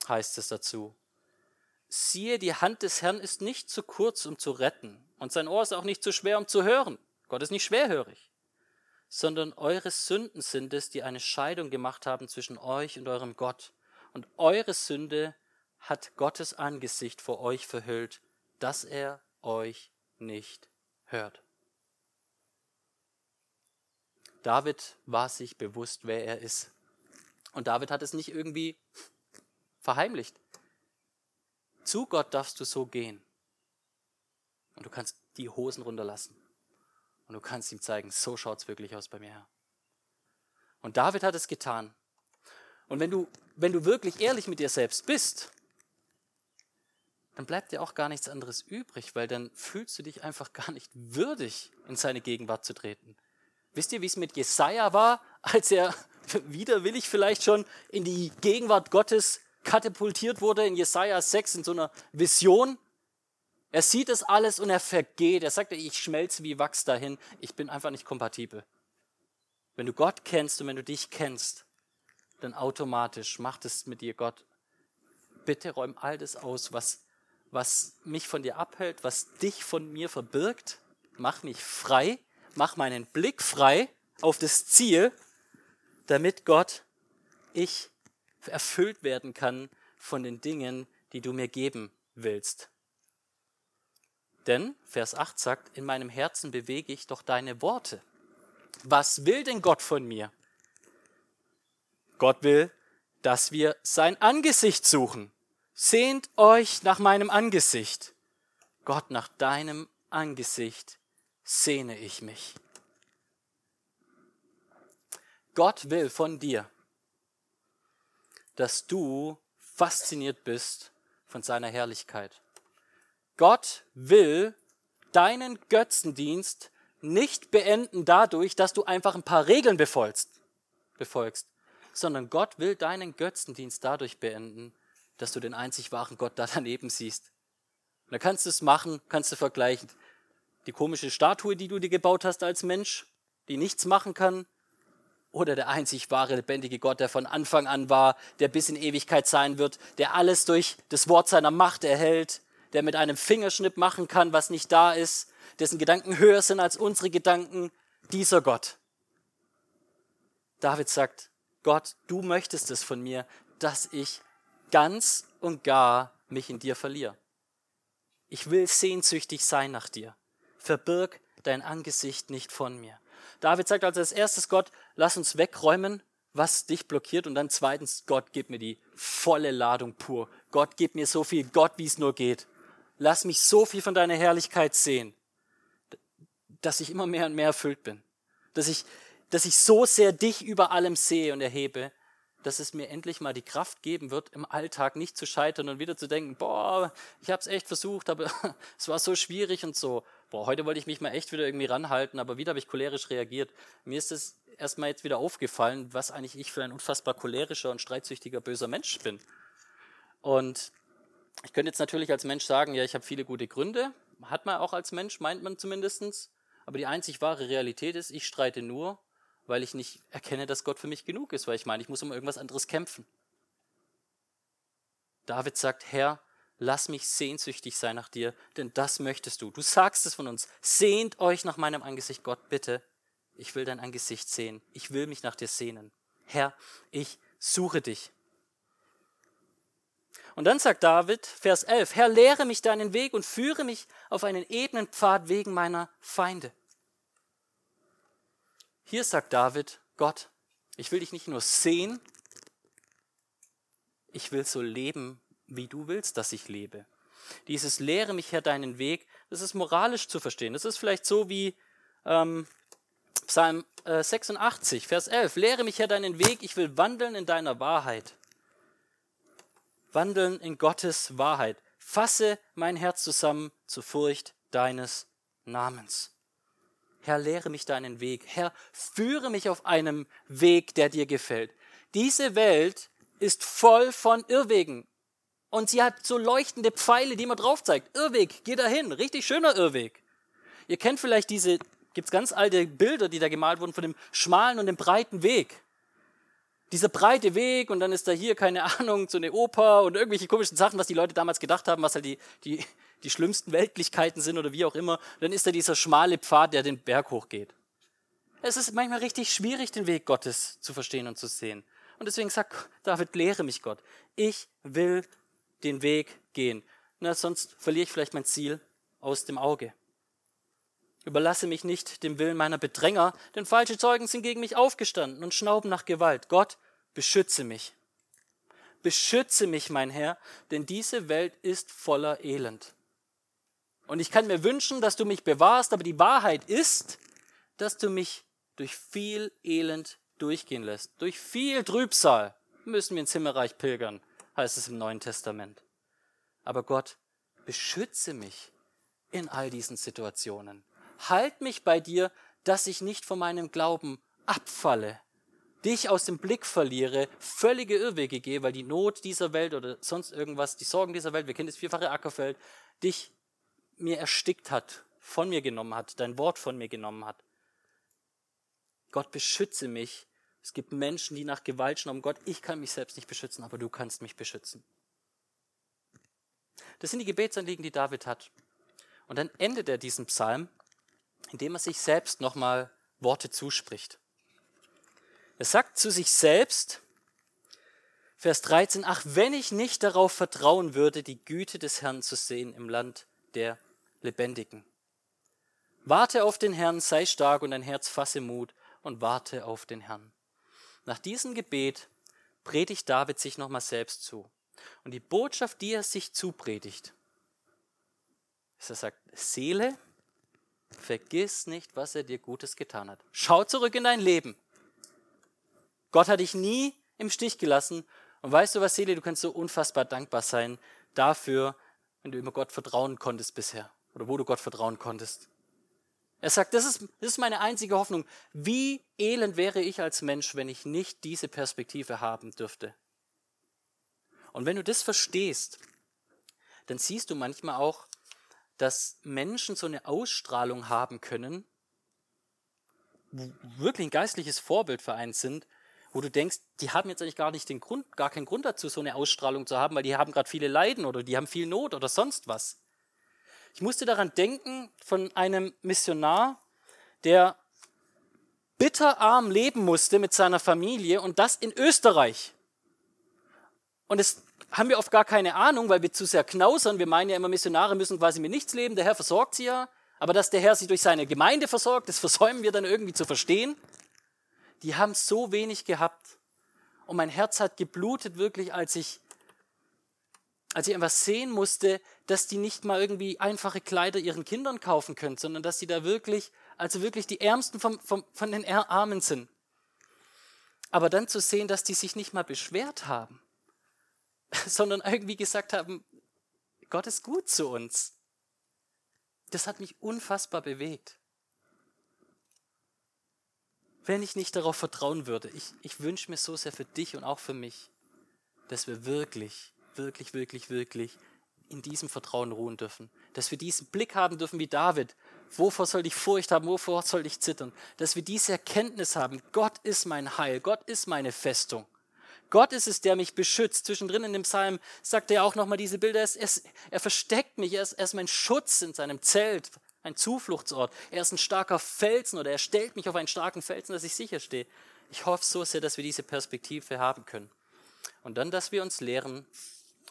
heißt es dazu: Siehe, die Hand des Herrn ist nicht zu kurz, um zu retten, und sein Ohr ist auch nicht zu schwer, um zu hören. Gott ist nicht schwerhörig sondern eure Sünden sind es, die eine Scheidung gemacht haben zwischen euch und eurem Gott. Und eure Sünde hat Gottes Angesicht vor euch verhüllt, dass er euch nicht hört. David war sich bewusst, wer er ist. Und David hat es nicht irgendwie verheimlicht. Zu Gott darfst du so gehen. Und du kannst die Hosen runterlassen. Und du kannst ihm zeigen, so schaut es wirklich aus bei mir, Herr. Und David hat es getan. Und wenn du, wenn du wirklich ehrlich mit dir selbst bist, dann bleibt dir auch gar nichts anderes übrig, weil dann fühlst du dich einfach gar nicht würdig, in seine Gegenwart zu treten. Wisst ihr, wie es mit Jesaja war, als er *laughs* widerwillig vielleicht schon in die Gegenwart Gottes katapultiert wurde, in Jesaja 6, in so einer Vision? Er sieht es alles und er vergeht. Er sagt, ich schmelze wie Wachs dahin. Ich bin einfach nicht kompatibel. Wenn du Gott kennst und wenn du dich kennst, dann automatisch macht es mit dir Gott. Bitte räum all das aus, was, was mich von dir abhält, was dich von mir verbirgt. Mach mich frei, mach meinen Blick frei auf das Ziel, damit Gott, ich erfüllt werden kann von den Dingen, die du mir geben willst. Denn, Vers 8 sagt, in meinem Herzen bewege ich doch deine Worte. Was will denn Gott von mir? Gott will, dass wir sein Angesicht suchen. Sehnt euch nach meinem Angesicht. Gott, nach deinem Angesicht sehne ich mich. Gott will von dir, dass du fasziniert bist von seiner Herrlichkeit. Gott will deinen Götzendienst nicht beenden dadurch, dass du einfach ein paar Regeln befolgst, befolgst sondern Gott will deinen Götzendienst dadurch beenden, dass du den einzig wahren Gott da daneben siehst. Da kannst du es machen, kannst du vergleichen. Die komische Statue, die du dir gebaut hast als Mensch, die nichts machen kann, oder der einzig wahre, lebendige Gott, der von Anfang an war, der bis in Ewigkeit sein wird, der alles durch das Wort seiner Macht erhält, der mit einem Fingerschnipp machen kann, was nicht da ist, dessen Gedanken höher sind als unsere Gedanken, dieser Gott. David sagt, Gott, du möchtest es von mir, dass ich ganz und gar mich in dir verliere. Ich will sehnsüchtig sein nach dir. Verbirg dein Angesicht nicht von mir. David sagt also als erstes Gott, lass uns wegräumen, was dich blockiert. Und dann zweitens, Gott, gib mir die volle Ladung pur. Gott, gib mir so viel, Gott, wie es nur geht. Lass mich so viel von deiner Herrlichkeit sehen, dass ich immer mehr und mehr erfüllt bin. Dass ich, dass ich so sehr dich über allem sehe und erhebe, dass es mir endlich mal die Kraft geben wird, im Alltag nicht zu scheitern und wieder zu denken, boah, ich habe es echt versucht, aber *laughs* es war so schwierig und so. Boah, heute wollte ich mich mal echt wieder irgendwie ranhalten, aber wieder habe ich cholerisch reagiert. Mir ist es erstmal jetzt wieder aufgefallen, was eigentlich ich für ein unfassbar cholerischer und streitsüchtiger böser Mensch bin. Und ich könnte jetzt natürlich als Mensch sagen, ja, ich habe viele gute Gründe. Hat man auch als Mensch, meint man zumindestens. Aber die einzig wahre Realität ist, ich streite nur, weil ich nicht erkenne, dass Gott für mich genug ist, weil ich meine, ich muss um irgendwas anderes kämpfen. David sagt, Herr, lass mich sehnsüchtig sein nach dir, denn das möchtest du. Du sagst es von uns. Sehnt euch nach meinem Angesicht, Gott, bitte. Ich will dein Angesicht sehen. Ich will mich nach dir sehnen. Herr, ich suche dich. Und dann sagt David, Vers 11, Herr, lehre mich deinen Weg und führe mich auf einen ebenen Pfad wegen meiner Feinde. Hier sagt David, Gott, ich will dich nicht nur sehen, ich will so leben, wie du willst, dass ich lebe. Dieses Lehre mich Herr deinen Weg, das ist moralisch zu verstehen. Das ist vielleicht so wie ähm, Psalm äh, 86, Vers 11. Lehre mich Herr deinen Weg, ich will wandeln in deiner Wahrheit. Wandeln in Gottes Wahrheit. Fasse mein Herz zusammen zur Furcht deines Namens. Herr, lehre mich deinen Weg. Herr, führe mich auf einem Weg, der dir gefällt. Diese Welt ist voll von Irrwegen. Und sie hat so leuchtende Pfeile, die man drauf zeigt. Irrweg, geh dahin. Richtig schöner Irrweg. Ihr kennt vielleicht diese, gibt's ganz alte Bilder, die da gemalt wurden von dem schmalen und dem breiten Weg. Dieser breite Weg und dann ist da hier, keine Ahnung, so eine Oper und irgendwelche komischen Sachen, was die Leute damals gedacht haben, was halt die, die, die schlimmsten Weltlichkeiten sind oder wie auch immer. Dann ist da dieser schmale Pfad, der den Berg hochgeht. Es ist manchmal richtig schwierig, den Weg Gottes zu verstehen und zu sehen. Und deswegen sagt David, lehre mich Gott. Ich will den Weg gehen. Na, sonst verliere ich vielleicht mein Ziel aus dem Auge. Überlasse mich nicht dem Willen meiner Bedränger, denn falsche Zeugen sind gegen mich aufgestanden und schnauben nach Gewalt. Gott, beschütze mich. Beschütze mich, mein Herr, denn diese Welt ist voller Elend. Und ich kann mir wünschen, dass du mich bewahrst, aber die Wahrheit ist, dass du mich durch viel Elend durchgehen lässt. Durch viel Trübsal müssen wir ins Himmelreich pilgern, heißt es im Neuen Testament. Aber Gott, beschütze mich in all diesen Situationen. Halt mich bei dir, dass ich nicht von meinem Glauben abfalle, dich aus dem Blick verliere, völlige Irrwege gehe, weil die Not dieser Welt oder sonst irgendwas, die Sorgen dieser Welt, wir kennen das vierfache Ackerfeld, dich mir erstickt hat, von mir genommen hat, dein Wort von mir genommen hat. Gott beschütze mich. Es gibt Menschen, die nach Gewalt schnauben. Gott, ich kann mich selbst nicht beschützen, aber du kannst mich beschützen. Das sind die Gebetsanliegen, die David hat. Und dann endet er diesen Psalm, indem er sich selbst nochmal Worte zuspricht. Er sagt zu sich selbst, Vers 13, ach, wenn ich nicht darauf vertrauen würde, die Güte des Herrn zu sehen im Land der Lebendigen. Warte auf den Herrn, sei stark und dein Herz fasse Mut und warte auf den Herrn. Nach diesem Gebet predigt David sich nochmal selbst zu. Und die Botschaft, die er sich zupredigt, ist, er sagt, Seele, vergiss nicht, was er dir Gutes getan hat. Schau zurück in dein Leben. Gott hat dich nie im Stich gelassen. Und weißt du was, Seele, du kannst so unfassbar dankbar sein dafür, wenn du immer Gott vertrauen konntest bisher oder wo du Gott vertrauen konntest. Er sagt, das ist, das ist meine einzige Hoffnung. Wie elend wäre ich als Mensch, wenn ich nicht diese Perspektive haben dürfte? Und wenn du das verstehst, dann siehst du manchmal auch, dass Menschen so eine Ausstrahlung haben können, wirklich ein geistliches Vorbild für einen sind, wo du denkst, die haben jetzt eigentlich gar nicht den Grund, gar keinen Grund dazu, so eine Ausstrahlung zu haben, weil die haben gerade viele Leiden oder die haben viel Not oder sonst was. Ich musste daran denken von einem Missionar, der bitterarm leben musste mit seiner Familie und das in Österreich. Und das haben wir oft gar keine Ahnung, weil wir zu sehr knausern. Wir meinen ja immer, Missionare müssen quasi mit nichts leben. Der Herr versorgt sie ja. Aber dass der Herr sie durch seine Gemeinde versorgt, das *laughs* versäumen wir dann irgendwie zu verstehen. Die haben so wenig gehabt. Und mein Herz hat geblutet wirklich, als ich, als ich einfach sehen musste, dass die nicht mal irgendwie einfache Kleider ihren Kindern kaufen können, sondern dass sie da wirklich, also wirklich die Ärmsten vom, vom, von den Armen sind. Aber dann zu sehen, dass die sich nicht mal beschwert haben, *laughs* sondern irgendwie gesagt haben, Gott ist gut zu uns. Das hat mich unfassbar bewegt. Wenn ich nicht darauf vertrauen würde, ich, ich wünsche mir so sehr für dich und auch für mich, dass wir wirklich, wirklich, wirklich, wirklich in diesem Vertrauen ruhen dürfen. Dass wir diesen Blick haben dürfen wie David. Wovor soll ich Furcht haben? Wovor soll ich zittern? Dass wir diese Erkenntnis haben. Gott ist mein Heil. Gott ist meine Festung. Gott ist es, der mich beschützt. Zwischendrin in dem Psalm sagt er auch nochmal diese Bilder. Er, ist, er versteckt mich. Er ist, er ist mein Schutz in seinem Zelt, ein Zufluchtsort. Er ist ein starker Felsen oder er stellt mich auf einen starken Felsen, dass ich sicher stehe. Ich hoffe so sehr, dass wir diese Perspektive haben können. Und dann, dass wir uns lehren,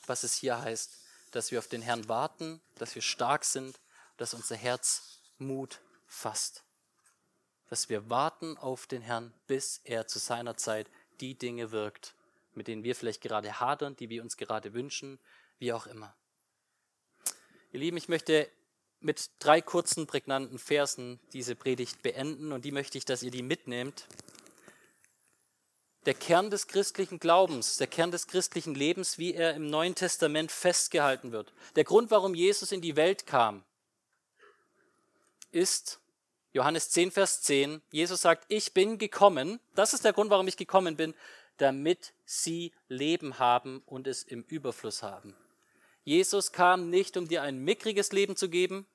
was es hier heißt, dass wir auf den Herrn warten, dass wir stark sind, dass unser Herz Mut fasst. Dass wir warten auf den Herrn, bis er zu seiner Zeit die Dinge wirkt, mit denen wir vielleicht gerade hadern, die wir uns gerade wünschen, wie auch immer. Ihr Lieben, ich möchte mit drei kurzen, prägnanten Versen diese Predigt beenden und die möchte ich, dass ihr die mitnehmt. Der Kern des christlichen Glaubens, der Kern des christlichen Lebens, wie er im Neuen Testament festgehalten wird. Der Grund, warum Jesus in die Welt kam, ist Johannes 10, Vers 10. Jesus sagt, ich bin gekommen. Das ist der Grund, warum ich gekommen bin, damit sie Leben haben und es im Überfluss haben. Jesus kam nicht, um dir ein mickriges Leben zu geben,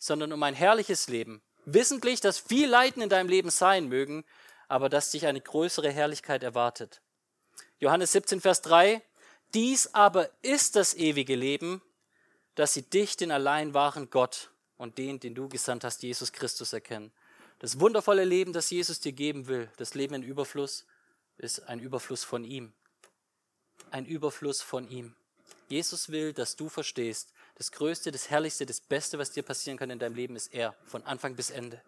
sondern um ein herrliches Leben. Wissentlich, dass viel Leiden in deinem Leben sein mögen, aber dass dich eine größere Herrlichkeit erwartet. Johannes 17, Vers 3. Dies aber ist das ewige Leben, dass sie dich, den allein wahren Gott und den, den du gesandt hast, Jesus Christus, erkennen. Das wundervolle Leben, das Jesus dir geben will, das Leben in Überfluss, ist ein Überfluss von ihm. Ein Überfluss von ihm. Jesus will, dass du verstehst, das Größte, das Herrlichste, das Beste, was dir passieren kann in deinem Leben, ist er, von Anfang bis Ende.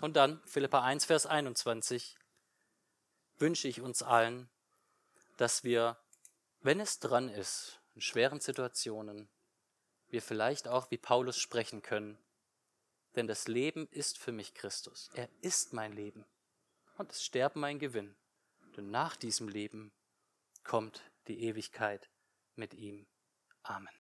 Und dann, Philippa 1, Vers 21, wünsche ich uns allen, dass wir, wenn es dran ist, in schweren Situationen, wir vielleicht auch wie Paulus sprechen können. Denn das Leben ist für mich Christus. Er ist mein Leben. Und das Sterben mein Gewinn. Denn nach diesem Leben kommt die Ewigkeit mit ihm. Amen.